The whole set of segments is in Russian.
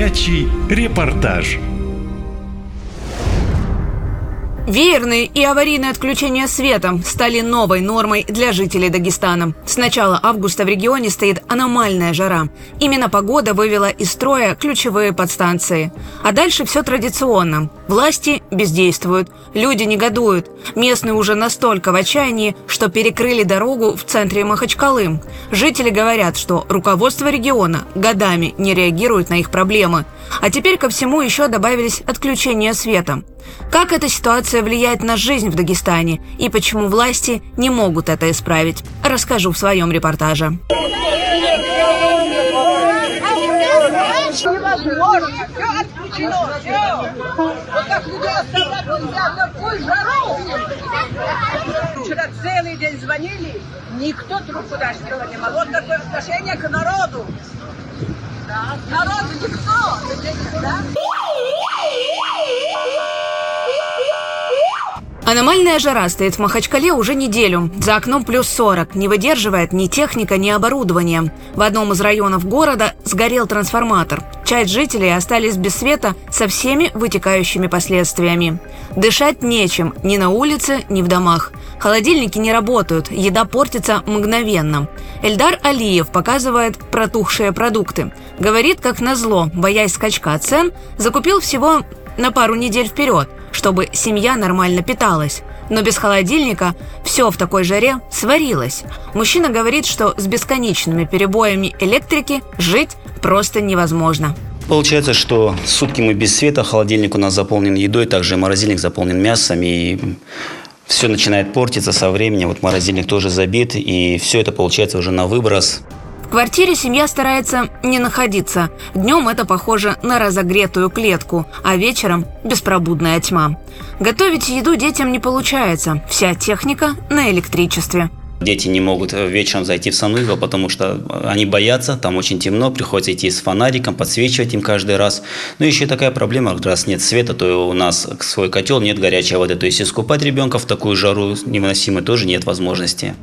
Горячий репортаж. Веерные и аварийные отключения света стали новой нормой для жителей Дагестана. С начала августа в регионе стоит аномальная жара. Именно погода вывела из строя ключевые подстанции. А дальше все традиционно. Власти бездействуют, люди негодуют. Местные уже настолько в отчаянии, что перекрыли дорогу в центре Махачкалы. Жители говорят, что руководство региона годами не реагирует на их проблемы. А теперь ко всему еще добавились отключения света. Как эта ситуация влияет на жизнь в Дагестане и почему власти не могут это исправить, расскажу в своем репортаже. Вчера целый день звонили, никто трубку даже не мог. Вот такое отношение к народу. Народу никто. Аномальная жара стоит в Махачкале уже неделю. За окном плюс 40. Не выдерживает ни техника, ни оборудование. В одном из районов города сгорел трансформатор. Часть жителей остались без света со всеми вытекающими последствиями. Дышать нечем ни на улице, ни в домах. Холодильники не работают, еда портится мгновенно. Эльдар Алиев показывает протухшие продукты. Говорит, как назло, боясь скачка цен, закупил всего на пару недель вперед – чтобы семья нормально питалась. Но без холодильника все в такой жаре сварилось. Мужчина говорит, что с бесконечными перебоями электрики жить просто невозможно. Получается, что сутки мы без света, холодильник у нас заполнен едой, также морозильник заполнен мясом, и все начинает портиться со временем. Вот морозильник тоже забит, и все это получается уже на выброс. В квартире семья старается не находиться. Днем это похоже на разогретую клетку, а вечером – беспробудная тьма. Готовить еду детям не получается. Вся техника на электричестве. Дети не могут вечером зайти в санузел, потому что они боятся, там очень темно, приходится идти с фонариком, подсвечивать им каждый раз. Ну, еще такая проблема, раз нет света, то у нас свой котел, нет горячей воды. То есть искупать ребенка в такую жару невыносимой тоже нет возможности.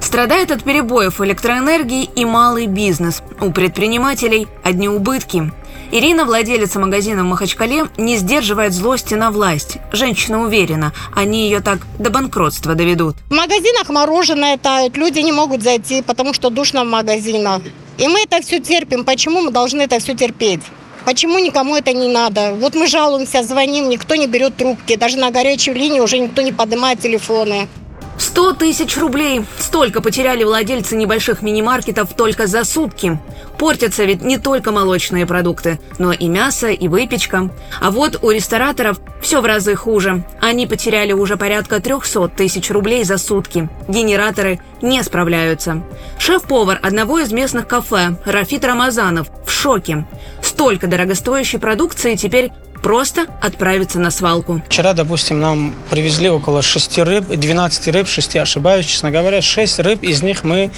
Страдает от перебоев электроэнергии и малый бизнес. У предпринимателей одни убытки. Ирина, владелица магазина в Махачкале, не сдерживает злости на власть. Женщина уверена, они ее так до банкротства доведут. В магазинах мороженое тают, люди не могут зайти, потому что душно в магазинах. И мы это все терпим. Почему мы должны это все терпеть? Почему никому это не надо? Вот мы жалуемся, звоним, никто не берет трубки. Даже на горячую линию уже никто не поднимает телефоны. 100 тысяч рублей. Столько потеряли владельцы небольших мини-маркетов только за сутки. Портятся ведь не только молочные продукты, но и мясо, и выпечка. А вот у рестораторов все в разы хуже. Они потеряли уже порядка 300 тысяч рублей за сутки. Генераторы не справляются. Шеф-повар одного из местных кафе, Рафит Рамазанов, в шоке. Столько дорогостоящей продукции теперь просто отправиться на свалку. Вчера, допустим, нам привезли около 6 рыб, 12 рыб, 6, ошибаюсь, честно говоря, 6 рыб, из них мы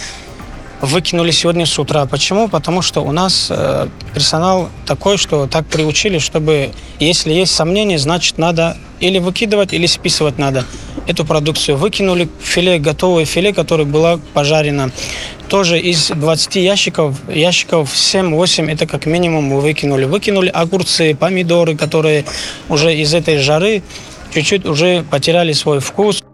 выкинули сегодня с утра. Почему? Потому что у нас э, персонал такой, что так приучили, чтобы если есть сомнения, значит надо или выкидывать, или списывать надо. Эту продукцию выкинули, филе, готовое филе, которое было пожарено. Тоже из 20 ящиков, ящиков 7-8, это как минимум выкинули. Выкинули огурцы, помидоры, которые уже из этой жары чуть-чуть уже потеряли свой вкус.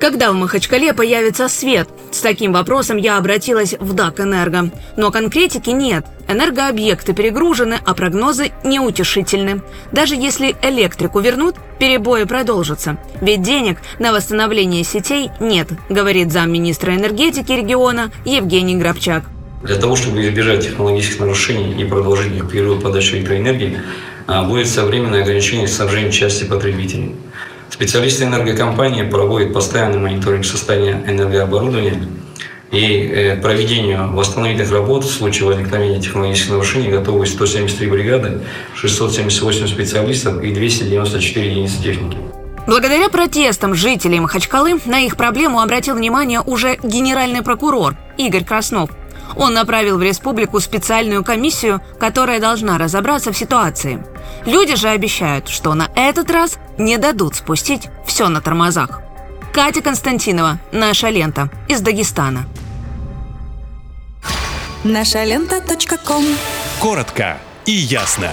Когда в Махачкале появится свет? С таким вопросом я обратилась в ДАК «Энерго». Но конкретики нет. Энергообъекты перегружены, а прогнозы неутешительны. Даже если электрику вернут, перебои продолжатся. Ведь денег на восстановление сетей нет, говорит замминистра энергетики региона Евгений Грабчак. Для того, чтобы избежать технологических нарушений и продолжительных периодов подачи электроэнергии, а, будет современное ограничение снабжения части потребителей. Специалисты энергокомпании проводят постоянный мониторинг состояния энергооборудования и э, проведению восстановительных работ в случае возникновения технологических нарушений готовы 173 бригады, 678 специалистов и 294 единицы техники. Благодаря протестам жителей Махачкалы на их проблему обратил внимание уже генеральный прокурор Игорь Краснов. Он направил в республику специальную комиссию, которая должна разобраться в ситуации. Люди же обещают, что на этот раз не дадут спустить все на тормозах. Катя Константинова, «Наша лента» из Дагестана. Наша лента. Коротко и ясно.